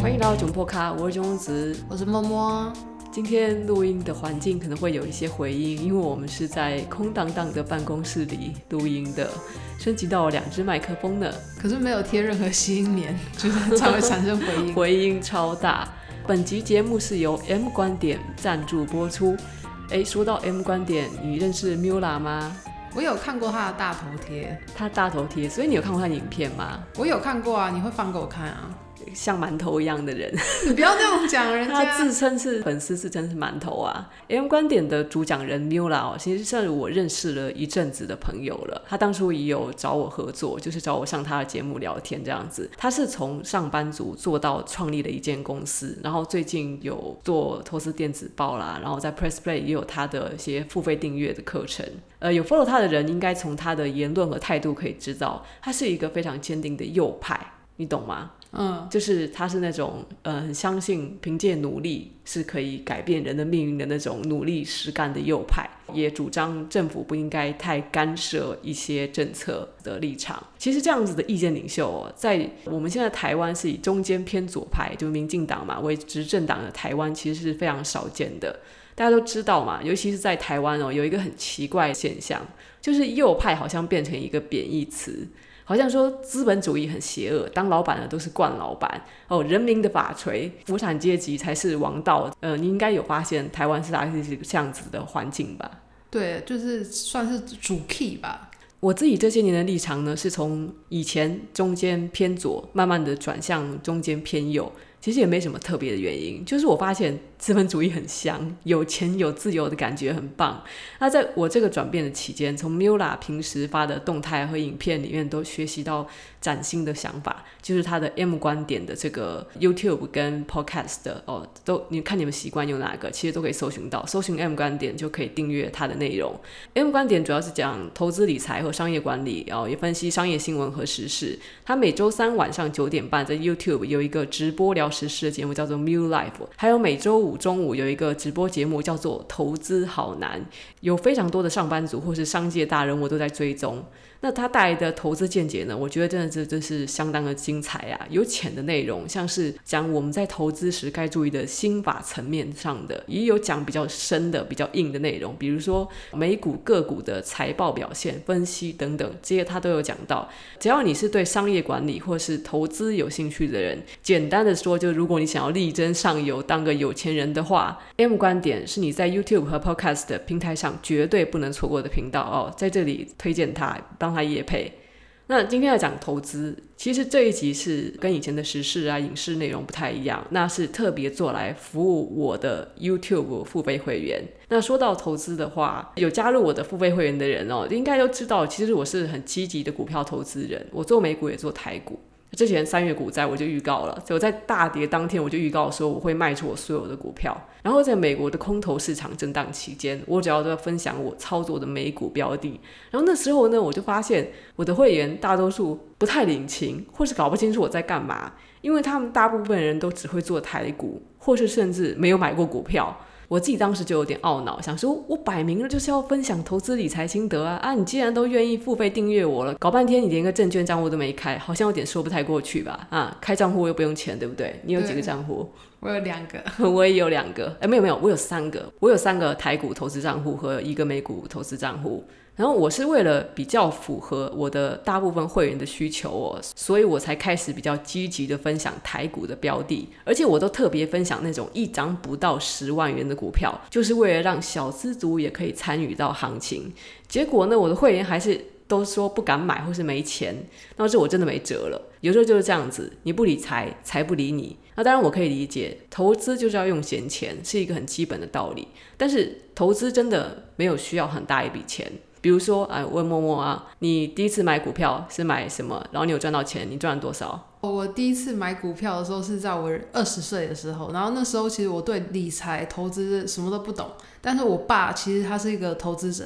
欢迎来到囧破咖，我是囧子，我是默默。今天录音的环境可能会有一些回音，因为我们是在空荡荡的办公室里录音的，升级到了两只麦克风呢。可是没有贴任何吸音棉，就是才会产生回音，回音超大。本集节目是由 M 观点赞助播出。哎，说到 M 观点，你认识 Mula 吗？我有看过他的大头贴，他大头贴，所以你有看过他的影片吗？我有看过啊，你会放给我看啊？像馒头一样的人，你不要这样讲人家。他自称是粉丝，自称是馒头啊！M 观点的主讲人 Mula 哦，其实算是我认识了一阵子的朋友了。他当初也有找我合作，就是找我上他的节目聊天这样子。他是从上班族做到创立了一间公司，然后最近有做投资电子报啦，然后在 Press Play 也有他的一些付费订阅的课程。呃，有 follow 他的人应该从他的言论和态度可以知道，他是一个非常坚定的右派，你懂吗？嗯，就是他是那种呃，很相信凭借努力是可以改变人的命运的那种努力实干的右派，也主张政府不应该太干涉一些政策的立场。其实这样子的意见领袖哦，在我们现在台湾是以中间偏左派，就民进党嘛为执政党的台湾，其实是非常少见的。大家都知道嘛，尤其是在台湾哦，有一个很奇怪的现象，就是右派好像变成一个贬义词。好像说资本主义很邪恶，当老板的都是惯老板哦，人民的法锤，无产阶级才是王道。呃，你应该有发现台湾是大概是这样子的环境吧？对，就是算是主 key 吧。我自己这些年的立场呢，是从以前中间偏左，慢慢的转向中间偏右。其实也没什么特别的原因，就是我发现资本主义很香，有钱有自由的感觉很棒。那在我这个转变的期间，从 Mula 平时发的动态和影片里面都学习到崭新的想法，就是他的 M 观点的这个 YouTube 跟 Podcast 的哦，都你看你们习惯用哪个，其实都可以搜寻到，搜寻 M 观点就可以订阅他的内容。M 观点主要是讲投资理财和商业管理，然后也分析商业新闻和时事。他每周三晚上九点半在 YouTube 有一个直播聊时事的节目叫做 Miu Life，还有每周五中午有一个直播节目叫做投资好难，有非常多的上班族或是商界大人物都在追踪。那他带来的投资见解呢？我觉得真的这真是相当的精彩啊！有浅的内容，像是讲我们在投资时该注意的心法层面上的，也有讲比较深的、比较硬的内容，比如说美股个股的财报表现分析等等，这些他都有讲到。只要你是对商业管理或是投资有兴趣的人，简单的说，就如果你想要力争上游，当个有钱人的话，M 观点是你在 YouTube 和 Podcast 的平台上绝对不能错过的频道哦，在这里推荐他。帮他业配。那今天要讲投资，其实这一集是跟以前的时事啊、影视内容不太一样，那是特别做来服务我的 YouTube 付费会员。那说到投资的话，有加入我的付费会员的人哦，应该都知道，其实我是很积极的股票投资人，我做美股也做台股。之前三月股灾我就预告了，就在大跌当天我就预告说我会卖出我所有的股票。然后在美国的空头市场震荡期间，我只要都分享我操作的美股标的。然后那时候呢，我就发现我的会员大多数不太领情，或是搞不清楚我在干嘛，因为他们大部分人都只会做台股，或是甚至没有买过股票。我自己当时就有点懊恼，想说，我摆明了就是要分享投资理财心得啊！啊，你既然都愿意付费订阅我了，搞半天你连个证券账户都没开，好像有点说不太过去吧？啊，开账户又不用钱，对不对？你有几个账户？我有两个，我也有两个。哎，没有没有，我有三个，我有三个台股投资账户和一个美股投资账户。然后我是为了比较符合我的大部分会员的需求哦，所以我才开始比较积极的分享台股的标的，而且我都特别分享那种一张不到十万元的股票，就是为了让小资族也可以参与到行情。结果呢，我的会员还是都说不敢买或是没钱，那这我真的没辙了。有时候就是这样子，你不理财，财不理你。那当然我可以理解，投资就是要用闲钱，是一个很基本的道理。但是投资真的没有需要很大一笔钱。比如说，哎，问默默啊，你第一次买股票是买什么？然后你有赚到钱？你赚了多少？我第一次买股票的时候是在我二十岁的时候，然后那时候其实我对理财、投资什么都不懂，但是我爸其实他是一个投资者，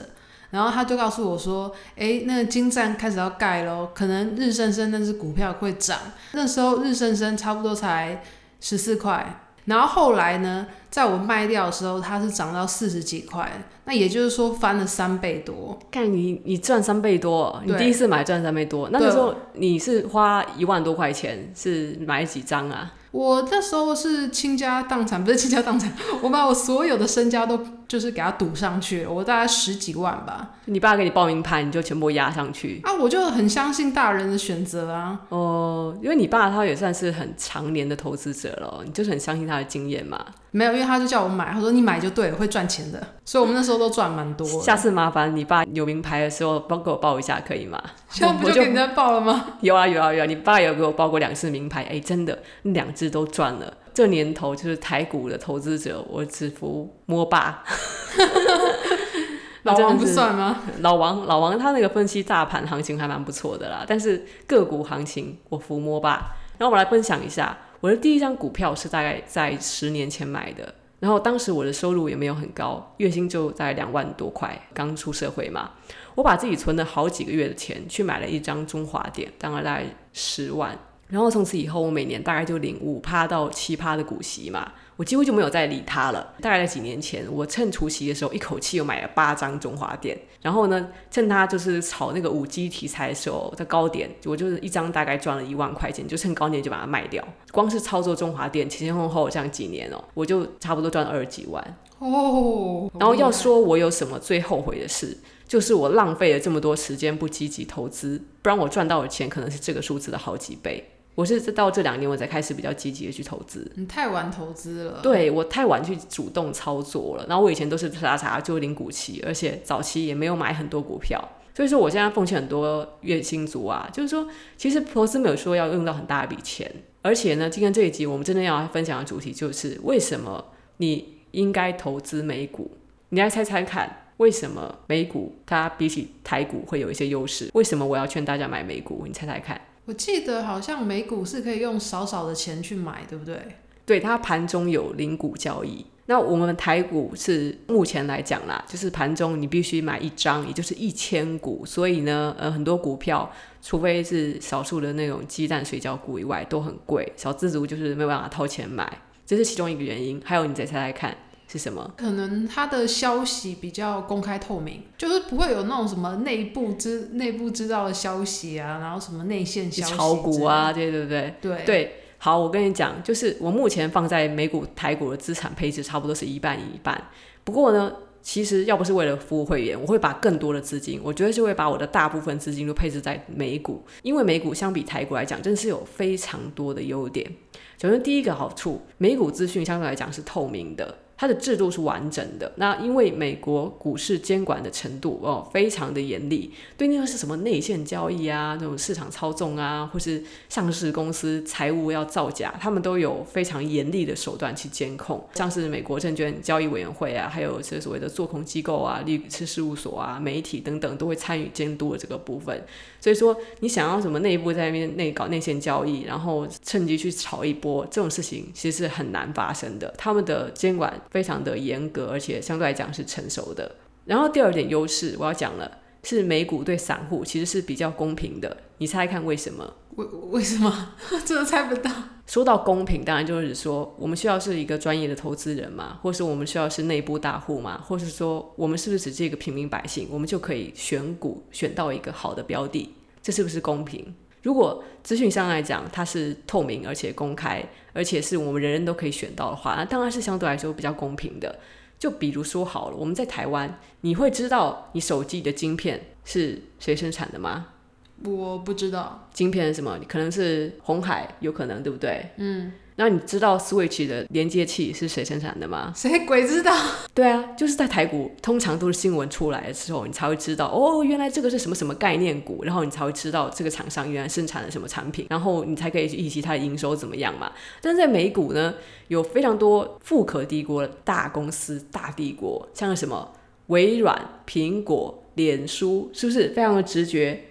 然后他就告诉我说，哎，那个金站开始要盖喽，可能日升升那只股票会涨，那时候日升升差不多才十四块。然后后来呢，在我卖掉的时候，它是涨到四十几块，那也就是说翻了三倍多。看你你赚三倍多，你第一次买赚三倍多，那个时候你是花一万多块钱是买几张啊？我那时候是倾家荡产，不是倾家荡产，我把我所有的身家都就是给他赌上去了，我大概十几万吧。你爸给你报名牌，你就全部压上去啊？我就很相信大人的选择啊。哦，因为你爸他也算是很常年的投资者了，你就是很相信他的经验嘛。没有，因为他就叫我买，他说你买就对了，会赚钱的。所以我们那时候都赚蛮多。下次麻烦你爸有名牌的时候帮给我报一下，可以吗？现在不就给人家报了吗？有啊有啊有啊，你爸有给我报过两次名牌，哎，真的，两只都赚了。这年头就是台股的投资者，我只服摸爸。老王不算吗？老王老王他那个分析大盘行情还蛮不错的啦，但是个股行情我服摸爸。然后我来分享一下。我的第一张股票是大概在十年前买的，然后当时我的收入也没有很高，月薪就在两万多块，刚出社会嘛。我把自己存了好几个月的钱去买了一张中华点，当然大概十万。然后从此以后，我每年大概就领五趴到七趴的股息嘛。我几乎就没有再理他了。大概在几年前，我趁除夕的时候，一口气又买了八张中华电。然后呢，趁他就是炒那个五 G 题材的时候，在高点，我就是一张大概赚了一万块钱，就趁高点就把它卖掉。光是操作中华电前前后后这样几年哦，我就差不多赚了二十几万哦。然后要说我有什么最后悔的事，就是我浪费了这么多时间不积极投资，不然我赚到的钱可能是这个数字的好几倍。我是到这两年我才开始比较积极的去投资。你太晚投资了。对，我太晚去主动操作了。然后我以前都是傻傻就领股息，而且早期也没有买很多股票。所以说我现在奉劝很多月薪族啊，就是说其实投资没有说要用到很大一笔钱。而且呢，今天这一集我们真的要分享的主题就是为什么你应该投资美股。你来猜猜看，为什么美股它比起台股会有一些优势？为什么我要劝大家买美股？你猜猜看。我记得好像美股是可以用少少的钱去买，对不对？对，它盘中有零股交易。那我们台股是目前来讲啦，就是盘中你必须买一张，也就是一千股。所以呢，呃，很多股票，除非是少数的那种鸡蛋水饺股以外，都很贵。小资族就是没有办法掏钱买，这是其中一个原因。还有，你再猜猜看。是什么？可能他的消息比较公开透明，就是不会有那种什么内部知内部知道的消息啊，然后什么内线消息、炒股啊，对对对对对。好，我跟你讲，就是我目前放在美股、台股的资产配置差不多是一半一半。不过呢，其实要不是为了服务会员，我会把更多的资金，我觉得就会把我的大部分资金都配置在美股，因为美股相比台股来讲，真的是有非常多的优点。首先第一个好处，美股资讯相对来讲是透明的。它的制度是完整的。那因为美国股市监管的程度哦非常的严厉，对那个是什么内线交易啊，那种市场操纵啊，或是上市公司财务要造假，他们都有非常严厉的手段去监控。像是美国证券交易委员会啊，还有这所谓的做空机构啊、律师事务所啊、媒体等等，都会参与监督的这个部分。所以说，你想要什么内部在那边内搞内线交易，然后趁机去炒一波，这种事情其实是很难发生的。他们的监管。非常的严格，而且相对来讲是成熟的。然后第二点优势，我要讲了，是美股对散户其实是比较公平的。你猜看为什么？为为什么？真的猜不到。说到公平，当然就是说我们需要是一个专业的投资人嘛，或是我们需要是内部大户嘛，或是说我们是不是只是一个平民百姓，我们就可以选股选到一个好的标的，这是不是公平？如果资讯上来讲，它是透明而且公开，而且是我们人人都可以选到的话，那当然是相对来说比较公平的。就比如说好了，我们在台湾，你会知道你手机的晶片是谁生产的吗？我不知道。晶片是什么？可能是红海，有可能，对不对？嗯。那你知道 Switch 的连接器是谁生产的吗？谁鬼知道？对啊，就是在台股，通常都是新闻出来的时候，你才会知道哦，原来这个是什么什么概念股，然后你才会知道这个厂商原来生产了什么产品，然后你才可以去预期它的营收怎么样嘛。但是在美股呢，有非常多富可敌国的大公司、大帝国，像什么微软、苹果、脸书，是不是非常的直觉？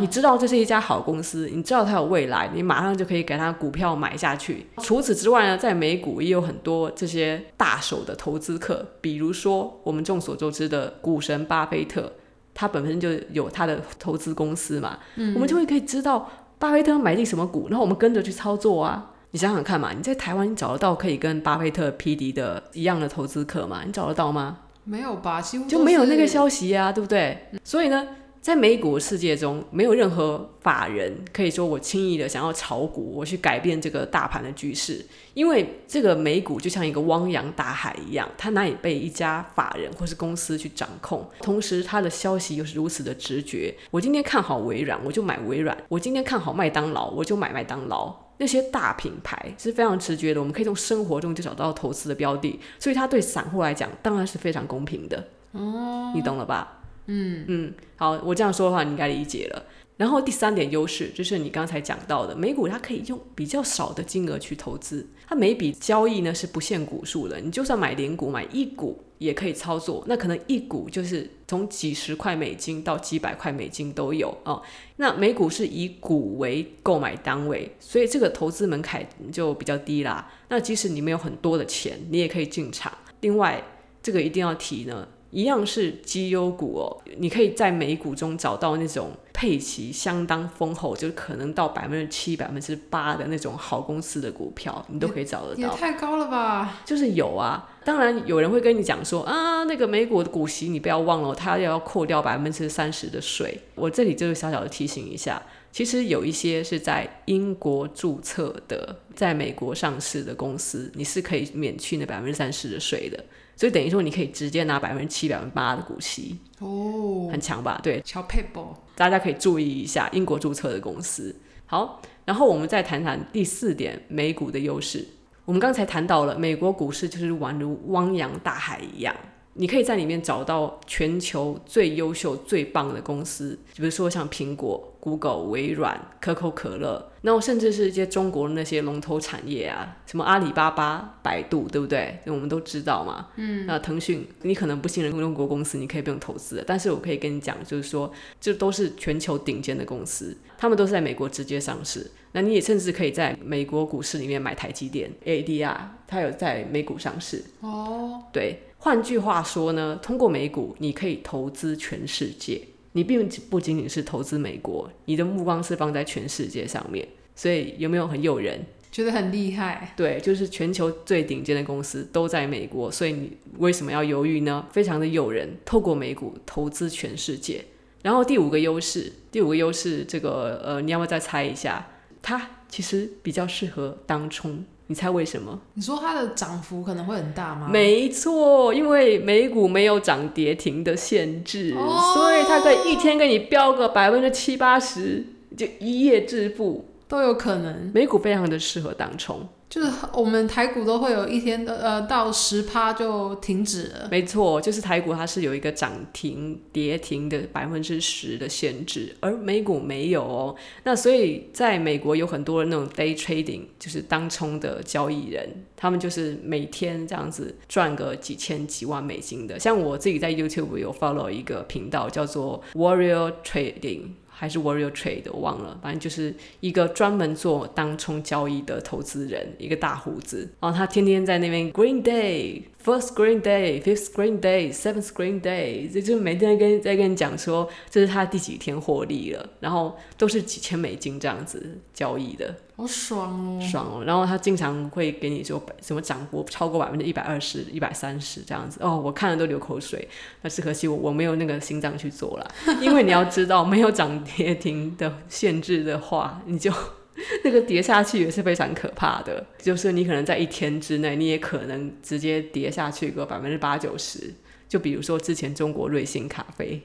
你知道这是一家好公司，你知道它有未来，你马上就可以给它股票买下去。除此之外呢，在美股也有很多这些大手的投资客，比如说我们众所周知的股神巴菲特，他本身就有他的投资公司嘛，嗯，我们就会可以知道巴菲特买进什么股，然后我们跟着去操作啊。你想想看嘛，你在台湾你找得到可以跟巴菲特、匹敌的一样的投资客吗？你找得到吗？没有吧，几乎就没有那个消息啊，对不对？嗯、所以呢。在美股世界中，没有任何法人可以说我轻易的想要炒股，我去改变这个大盘的局势，因为这个美股就像一个汪洋大海一样，它难以被一家法人或是公司去掌控。同时，它的消息又是如此的直觉。我今天看好微软，我就买微软；我今天看好麦当劳，我就买麦当劳。那些大品牌是非常直觉的，我们可以从生活中就找到投资的标的，所以它对散户来讲当然是非常公平的。哦，你懂了吧？嗯嗯，好，我这样说的话，你应该理解了。然后第三点优势就是你刚才讲到的，美股它可以用比较少的金额去投资，它每笔交易呢是不限股数的，你就算买零股、买一股也可以操作。那可能一股就是从几十块美金到几百块美金都有哦。那美股是以股为购买单位，所以这个投资门槛就比较低啦。那即使你没有很多的钱，你也可以进场。另外，这个一定要提呢。一样是绩优股哦，你可以在美股中找到那种配息相当丰厚，就是可能到百分之七、百分之八的那种好公司的股票，你都可以找得到。也太高了吧？就是有啊，当然有人会跟你讲说啊，那个美股的股息你不要忘了，它要扣掉百分之三十的税。我这里就是小小的提醒一下，其实有一些是在英国注册的，在美国上市的公司，你是可以免去那百分之三十的税的。所以等于说，你可以直接拿百分之七、百分之八的股息哦，很强吧？对，小撇步，大家可以注意一下英国注册的公司。好，然后我们再谈谈第四点，美股的优势。我们刚才谈到了美国股市就是宛如汪洋大海一样。你可以在里面找到全球最优秀、最棒的公司，比如说像苹果、Google、微软、可口可乐，然后甚至是一些中国的那些龙头产业啊，什么阿里巴巴、百度，对不对？我们都知道嘛。嗯。那腾讯，你可能不信任中国公司，你可以不用投资的。但是我可以跟你讲，就是说，这都是全球顶尖的公司，他们都是在美国直接上市。那你也甚至可以在美国股市里面买台积电 ADR，它有在美股上市。哦。对。换句话说呢，通过美股，你可以投资全世界。你并不仅仅是投资美国，你的目光是放在全世界上面。所以有没有很诱人？觉得很厉害。对，就是全球最顶尖的公司都在美国，所以你为什么要犹豫呢？非常的诱人。透过美股投资全世界。然后第五个优势，第五个优势，这个呃，你要不要再猜一下？它其实比较适合当冲。你猜为什么？你说它的涨幅可能会很大吗？没错，因为美股没有涨跌停的限制，哦、所以它可以一天给你飙个百分之七八十，就一夜致富都有可能。美股非常的适合当冲。就是我们台股都会有一天的呃到十趴就停止了，没错，就是台股它是有一个涨停跌停的百分之十的限制，而美股没有哦。那所以在美国有很多那种 day trading，就是当冲的交易人，他们就是每天这样子赚个几千几万美金的。像我自己在 YouTube 有 follow 一个频道叫做 Warrior Trading。还是 Warrior Trade，我忘了，反正就是一个专门做当冲交易的投资人，一个大胡子，然后他天天在那边 Green Day。First green day, fifth green day, seventh green day，这就每天跟在跟你讲说，这是他第几天获利了，然后都是几千美金这样子交易的，好爽哦，爽哦。然后他经常会给你说什么涨幅超过百分之一百二十、一百三十这样子，哦，我看了都流口水。但是可惜我我没有那个心脏去做了，因为你要知道，没有涨跌停的限制的话，你就。那个跌下去也是非常可怕的，就是你可能在一天之内，你也可能直接跌下去个百分之八九十。就比如说之前中国瑞幸咖啡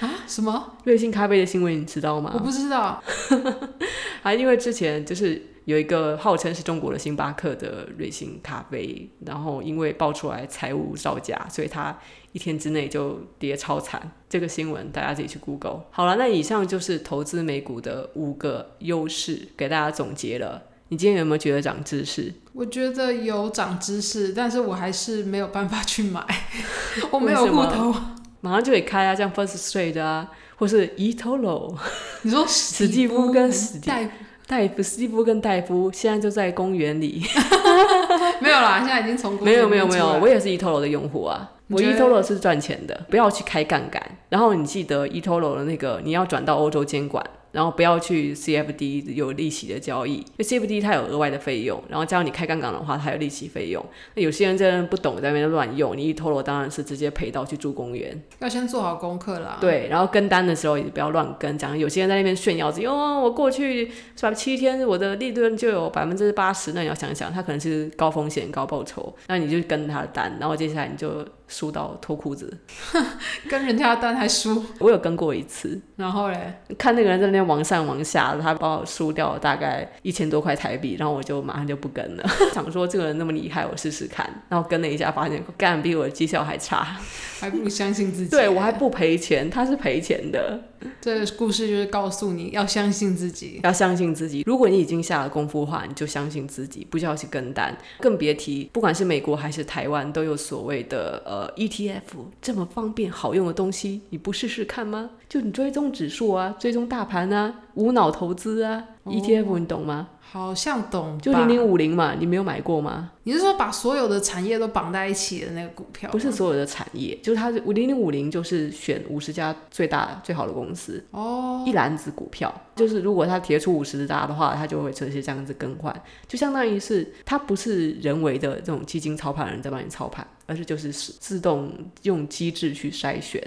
啊，什么 瑞幸咖啡的新闻你知道吗？我不知道，还 因为之前就是。有一个号称是中国的星巴克的瑞幸咖啡，然后因为爆出来财务造假，所以它一天之内就跌超惨。这个新闻大家自己去 Google。好了，那以上就是投资美股的五个优势，给大家总结了。你今天有没有觉得长知识？我觉得有长知识，但是我还是没有办法去买，我没有户头。马上就可以开啊，像 First Trade 啊，或是 eToro。你说史蒂夫跟史蒂夫。戴夫、史蒂夫跟戴夫现在就在公园里，没有啦，现在已经从没有没有没有，我也是 eToro 的用户啊，我 eToro 是赚钱的，不要去开杠杆。然后你记得 eToro 的那个，你要转到欧洲监管，然后不要去 CFD 有利息的交易，因为 CFD 它有额外的费用，然后加上你开杠杆的话，它有利息费用。那有些人真的不懂，在那边乱用，你 eToro 当然是直接赔到去住公园。要先做好功课啦。对，然后跟单的时候也不要乱跟，讲有些人在那边炫耀自己，哦，我过去是吧，七天我的利润就有百分之八十，那你要想想，他可能是高风险高报酬，那你就跟他的单，然后接下来你就。输到脱裤子，跟人家的单还输。我有跟过一次，然后嘞，看那个人在那边王上王下，他帮我输掉了大概一千多块台币，然后我就马上就不跟了。想说这个人那么厉害，我试试看。然后跟了一下，发现干比我的绩效还差，还不相信自己。对，我还不赔钱，他是赔钱的。这个故事就是告诉你要相信自己，要相信自己。如果你已经下了功夫的话，你就相信自己，不需要去跟单，更别提不管是美国还是台湾都有所谓的呃。呃，ETF 这么方便好用的东西，你不试试看吗？就你追踪指数啊，追踪大盘啊，无脑投资啊。哦，ETF 你懂吗？好像懂，就零零五零嘛，你没有买过吗？你是说把所有的产业都绑在一起的那个股票？不是所有的产业，就是它零零五零就是选五十家最大最好的公司哦，一篮子股票，就是如果它贴出五十家的话，它就会这些这样子更换，就相当于是它不是人为的这种基金操盘人在帮你操盘，而是就是自动用机制去筛选。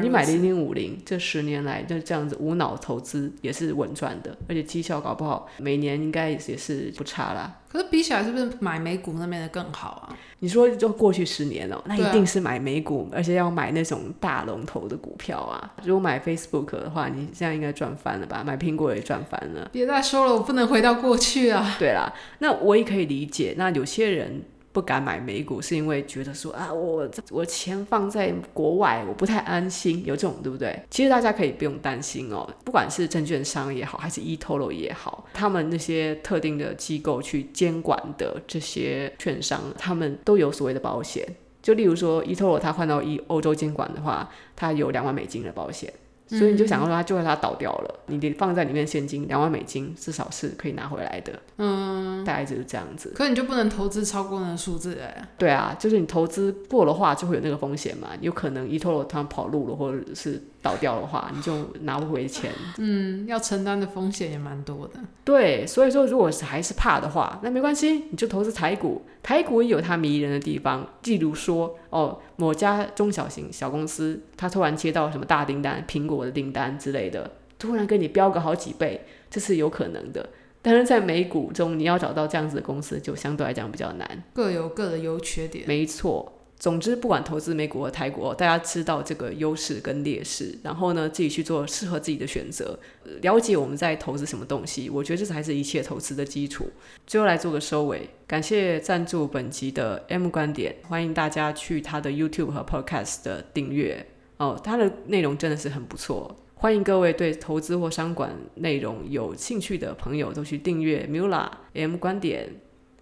你买零零五零，这十年来就这样子无脑投资也是稳赚的，而且绩效搞不好每年应该也是不差啦。可是比起来，是不是买美股那边的更好啊？你说就过去十年了，那一定是买美股，而且要买那种大龙头的股票啊。如果买 Facebook 的话，你现在应该赚翻了吧？买苹果也赚翻了。别再说了，我不能回到过去啊。对啦，那我也可以理解。那有些人。不敢买美股，是因为觉得说啊，我我钱放在国外，我不太安心，有这种对不对？其实大家可以不用担心哦，不管是证券商也好，还是 eToro 也好，他们那些特定的机构去监管的这些券商，他们都有所谓的保险。就例如说 eToro 它换到一欧洲监管的话，它有两万美金的保险。所以你就想说，它就会它倒掉了，嗯、你得放在里面现金两万美金，至少是可以拿回来的。嗯，大概就是这样子。可你就不能投资超过那个数字哎？对啊，就是你投资过的话，就会有那个风险嘛。有可能 eToro 它跑路了，或者是倒掉的话，你就拿不回钱。嗯，要承担的风险也蛮多的。对，所以说如果是还是怕的话，那没关系，你就投资台股。台股也有它迷人的地方，例如说哦，某家中小型小公司，它突然接到什么大订单，苹果的订单之类的，突然跟你飙个好几倍，这是有可能的。但是在美股中，你要找到这样子的公司，就相对来讲比较难。各有各的优缺点。没错。总之，不管投资美股和台股，大家知道这个优势跟劣势，然后呢，自己去做适合自己的选择，了解我们在投资什么东西，我觉得这才是一切投资的基础。最后来做个收尾，感谢赞助本集的 M 观点，欢迎大家去他的 YouTube 和 Podcast 的订阅哦，他的内容真的是很不错，欢迎各位对投资或商管内容有兴趣的朋友都去订阅 Mula M 观点。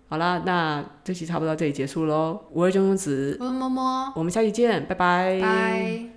好啦，那这期差不多到这里结束喽。我是钟公子，我是摸摸，我们下期见，拜拜。拜。